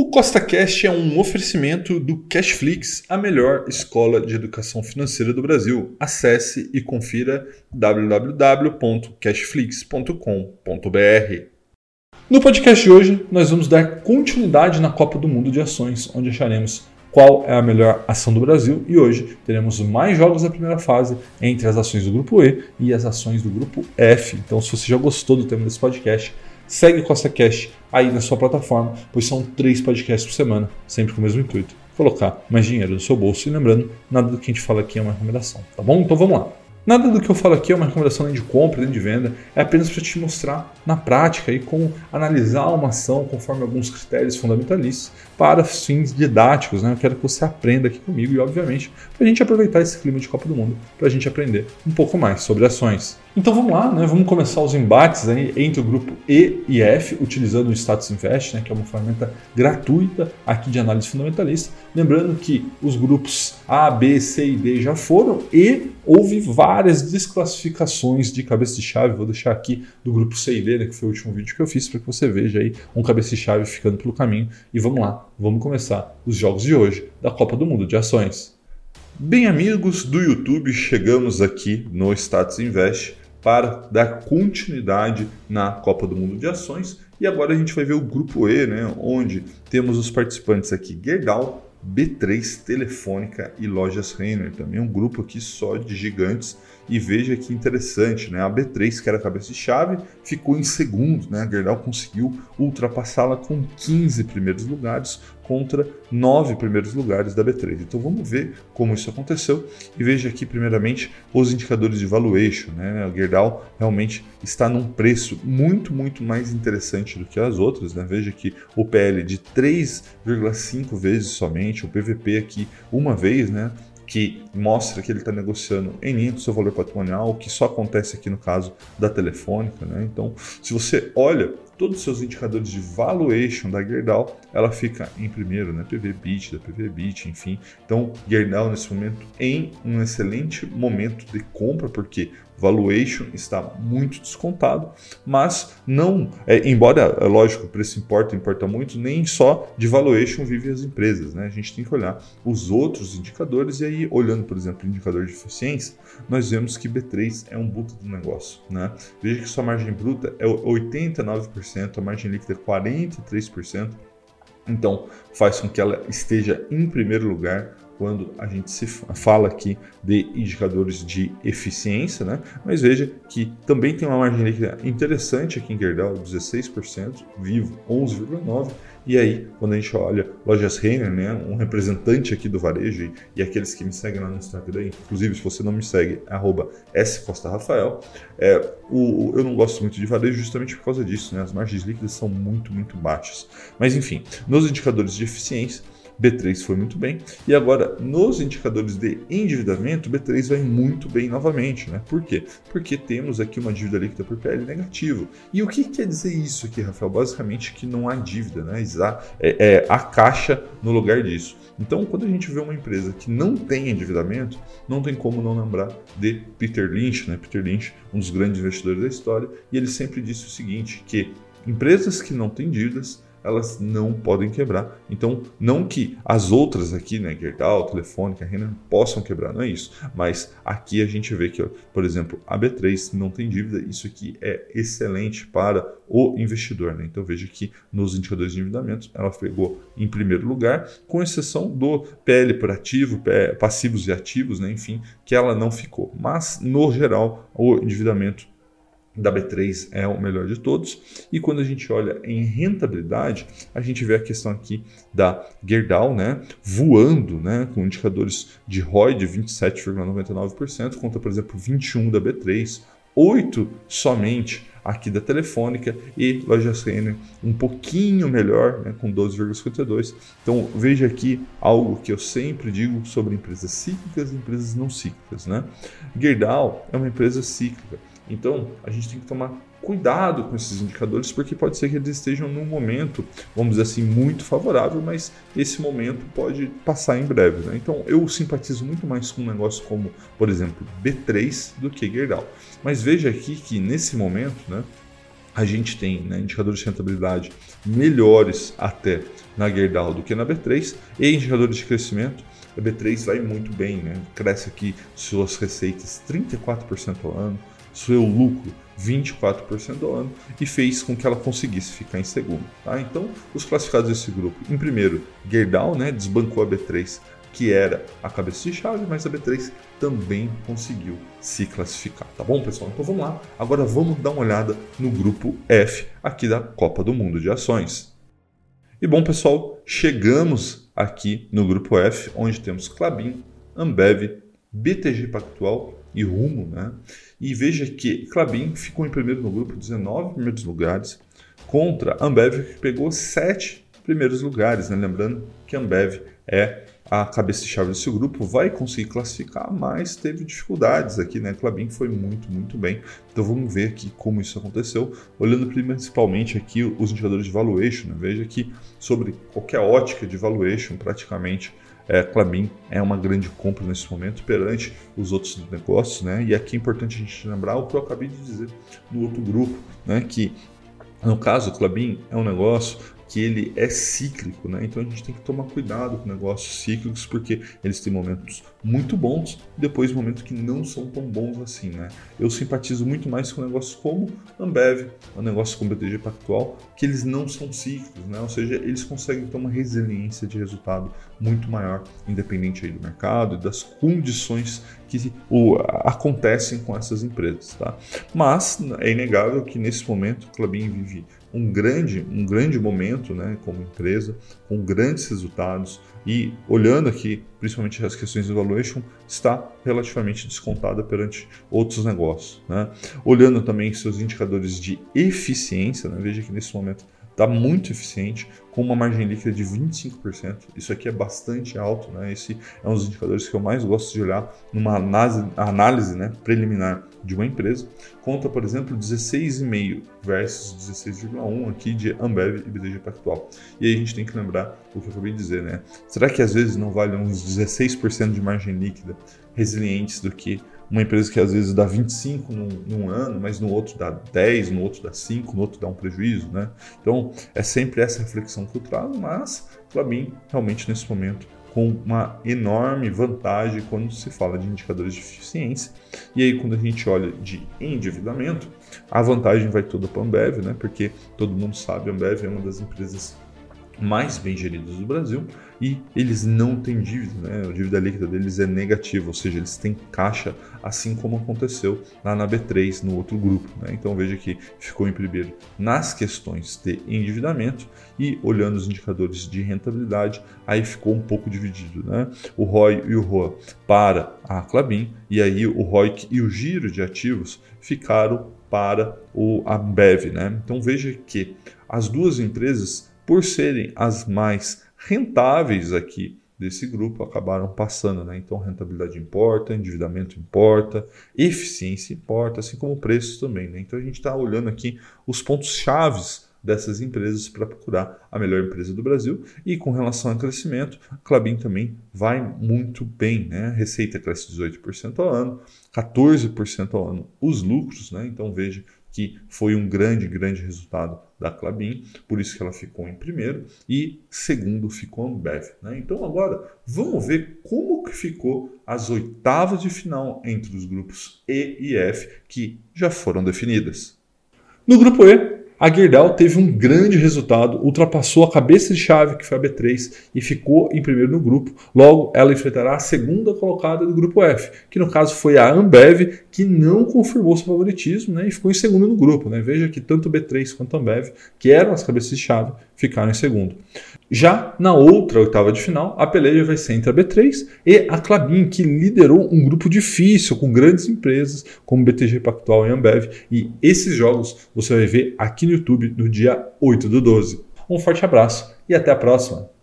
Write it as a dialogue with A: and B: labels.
A: O CostaCast é um oferecimento do Cashflix, a melhor escola de educação financeira do Brasil. Acesse e confira www.cashflix.com.br. No podcast de hoje, nós vamos dar continuidade na Copa do Mundo de Ações, onde acharemos qual é a melhor ação do Brasil e hoje teremos mais jogos da primeira fase entre as ações do grupo E e as ações do grupo F. Então, se você já gostou do tema desse podcast, segue CostaCast aí na sua plataforma, pois são três podcasts por semana, sempre com o mesmo intuito: colocar mais dinheiro no seu bolso. E lembrando, nada do que a gente fala aqui é uma recomendação, tá bom? Então vamos lá. Nada do que eu falo aqui é uma recomendação nem de compra, nem de venda, é apenas para te mostrar na prática e como analisar uma ação conforme alguns critérios fundamentalistas para fins didáticos. Né? Eu quero que você aprenda aqui comigo e, obviamente, para a gente aproveitar esse clima de Copa do Mundo, para a gente aprender um pouco mais sobre ações. Então vamos lá, né? vamos começar os embates aí entre o grupo E e F, utilizando o Status Invest, né? que é uma ferramenta gratuita aqui de análise fundamentalista. Lembrando que os grupos A, B, C e D já foram e houve várias desclassificações de cabeça de chave. Vou deixar aqui do grupo C e D, né? que foi o último vídeo que eu fiz, para que você veja aí um cabeça de chave ficando pelo caminho. E vamos lá, vamos começar os jogos de hoje da Copa do Mundo de Ações. Bem, amigos do YouTube, chegamos aqui no Status Invest para dar continuidade na Copa do Mundo de Ações. E agora a gente vai ver o grupo E, né, onde temos os participantes aqui: Gerdau, B3, Telefônica e Lojas Renner. Também um grupo aqui só de gigantes. E veja que interessante, né? A B3, que era a cabeça de chave, ficou em segundo, né? A Gerdau conseguiu ultrapassá-la com 15 primeiros lugares contra 9 primeiros lugares da B3. Então vamos ver como isso aconteceu e veja aqui primeiramente os indicadores de valuation, né? A Gerdau realmente está num preço muito, muito mais interessante do que as outras, né? Veja que o PL de 3,5 vezes somente, o PVP aqui uma vez, né? que mostra que ele está negociando em linha com o seu valor patrimonial, o que só acontece aqui no caso da Telefônica. Né? Então, se você olha todos os seus indicadores de valuation da Gerdau, ela fica em primeiro, né? PV Bit, da PV Bit, enfim. Então, Gerdau nesse momento em um excelente momento de compra, porque valuation está muito descontado, mas não, é, embora, é lógico, o preço importa, importa muito, nem só de valuation vivem as empresas, né? A gente tem que olhar os outros indicadores e aí, olhando, por exemplo, o indicador de eficiência, nós vemos que B3 é um bruto do negócio, né? Veja que sua margem bruta é 89%, a margem líquida é 43%, então faz com que ela esteja em primeiro lugar quando a gente se fala aqui de indicadores de eficiência, né? Mas veja que também tem uma margem líquida interessante aqui em Gerdau, 16%, Vivo 11,9%, e aí, quando a gente olha Lojas Renner, né, um representante aqui do varejo e, aqueles que me seguem lá no Instagram, inclusive se você não me segue, é @scostarafael, é, o, eu não gosto muito de varejo justamente por causa disso, né? As margens líquidas são muito, muito baixas. Mas enfim, nos indicadores de eficiência, B3 foi muito bem. E agora, nos indicadores de endividamento, B3 vai muito bem novamente. Né? Por quê? Porque temos aqui uma dívida líquida por PL negativo. E o que quer dizer isso aqui, Rafael? Basicamente que não há dívida, né? É, é a caixa no lugar disso. Então, quando a gente vê uma empresa que não tem endividamento, não tem como não lembrar de Peter Lynch, né? Peter Lynch, um dos grandes investidores da história, e ele sempre disse o seguinte, que empresas que não têm dívidas elas não podem quebrar. Então, não que as outras aqui, né, Gerdau, Telefônica, Renner, possam quebrar, não é isso. Mas aqui a gente vê que, por exemplo, a B3 não tem dívida, isso aqui é excelente para o investidor. Né? Então, veja que nos indicadores de endividamento, ela pegou em primeiro lugar, com exceção do PL por ativo, passivos e ativos, né? enfim, que ela não ficou. Mas, no geral, o endividamento da B3 é o melhor de todos. E quando a gente olha em rentabilidade, a gente vê a questão aqui da Gerdau, né, voando, né, com indicadores de ROI de 27,99%, contra, por exemplo, 21 da B3, 8 somente aqui da Telefônica e Lojas Renner um pouquinho melhor, né, com 12,52. Então veja aqui algo que eu sempre digo sobre empresas cíclicas e empresas não cíclicas. Né? Gerdau é uma empresa cíclica então, a gente tem que tomar cuidado com esses indicadores, porque pode ser que eles estejam num momento, vamos dizer assim, muito favorável, mas esse momento pode passar em breve. Né? Então, eu simpatizo muito mais com um negócio como, por exemplo, B3 do que Gerdau. Mas veja aqui que nesse momento, né, a gente tem né, indicadores de rentabilidade melhores até na Gerdau do que na B3 e indicadores de crescimento. A B3 vai muito bem, né? cresce aqui suas receitas 34% ao ano, seu lucro 24% ao ano e fez com que ela conseguisse ficar em segundo. Tá? Então, os classificados desse grupo, em primeiro, Gerdau né, desbancou a B3 que era a cabeça de chave, mas a B3 também conseguiu se classificar, tá bom, pessoal? Então vamos lá. Agora vamos dar uma olhada no grupo F aqui da Copa do Mundo de Ações. E bom, pessoal, chegamos aqui no grupo F, onde temos Clabin, Ambev, BTG Pactual e Rumo, né? E veja que Clabin ficou em primeiro no grupo, 19 primeiros lugares, contra Ambev, que pegou 7 primeiros lugares, né? Lembrando que Ambev é a cabeça de chave desse grupo, vai conseguir classificar, mas teve dificuldades aqui, né? Clabin foi muito, muito bem. Então vamos ver aqui como isso aconteceu, olhando principalmente aqui os indicadores de valuation. Né? Veja que sobre qualquer ótica de valuation, praticamente é, Clabin é uma grande compra nesse momento perante os outros negócios, né? E aqui é importante a gente lembrar o que eu acabei de dizer no outro grupo, né? Que no caso, o Clabin é um negócio que ele é cíclico, né? Então a gente tem que tomar cuidado com negócios cíclicos porque eles têm momentos muito bons e depois momentos que não são tão bons assim, né? Eu simpatizo muito mais com negócios como Ambev, um negócio como BTG Pactual, que eles não são cíclicos, né? Ou seja, eles conseguem ter uma resiliência de resultado muito maior, independente aí do mercado e das condições que acontecem com essas empresas, tá? Mas é inegável que nesse momento o Clabin vive um grande, um grande momento né, como empresa, com grandes resultados e olhando aqui, principalmente as questões de valuation, está relativamente descontada perante outros negócios. Né? Olhando também seus indicadores de eficiência, né? veja que nesse momento está muito eficiente, com uma margem líquida de 25%. Isso aqui é bastante alto, né? Esse é um dos indicadores que eu mais gosto de olhar numa análise, análise né, preliminar de uma empresa. Conta, por exemplo, 16,5 versus 16,1 aqui de Ambev e BTG Pactual. E aí a gente tem que lembrar o que eu acabei de dizer, né? Será que às vezes não vale uns 16% de margem líquida resilientes do que uma empresa que às vezes dá 25 num, num, ano, mas no outro dá 10, no outro dá 5, no outro dá um prejuízo, né? Então é sempre essa reflexão que eu trago, mas para mim, realmente nesse momento, com uma enorme vantagem quando se fala de indicadores de eficiência. E aí, quando a gente olha de endividamento, a vantagem vai toda para a Ambev, né? Porque todo mundo sabe, a Ambev é uma das empresas mais bem geridos do Brasil e eles não têm dívida, né? a dívida líquida deles é negativa, ou seja, eles têm caixa, assim como aconteceu lá na B3, no outro grupo. Né? Então veja que ficou em primeiro nas questões de endividamento e olhando os indicadores de rentabilidade, aí ficou um pouco dividido. Né? O ROI e o ROA para a Clabin e aí o ROIC e o giro de ativos ficaram para o Ambev. Né? Então veja que as duas empresas por serem as mais rentáveis aqui desse grupo, acabaram passando. Né? Então, rentabilidade importa, endividamento importa, eficiência importa, assim como preços também. Né? Então, a gente está olhando aqui os pontos chaves dessas empresas para procurar a melhor empresa do Brasil. E com relação ao crescimento, a Clabin também vai muito bem. Né? A receita cresce 18% ao ano, 14% ao ano os lucros. Né? Então veja que foi um grande, grande resultado da Clabin, por isso que ela ficou em primeiro e segundo ficou a Ambev. Né? Então agora vamos ver como que ficou as oitavas de final entre os grupos E e F que já foram definidas. No grupo E, a Gerdau teve um grande resultado, ultrapassou a cabeça de chave, que foi a B3, e ficou em primeiro no grupo. Logo, ela enfrentará a segunda colocada do grupo F, que no caso foi a Ambev, que não confirmou seu favoritismo né, e ficou em segundo no grupo. Né? Veja que tanto a B3 quanto Ambev, que eram as cabeças de chave, ficaram em segundo. Já na outra oitava de final, a peleja vai ser entre a B3 e a Clabin, que liderou um grupo difícil com grandes empresas como BTG Pactual e Ambev. E esses jogos você vai ver aqui no YouTube no dia 8 do 12. Um forte abraço e até a próxima!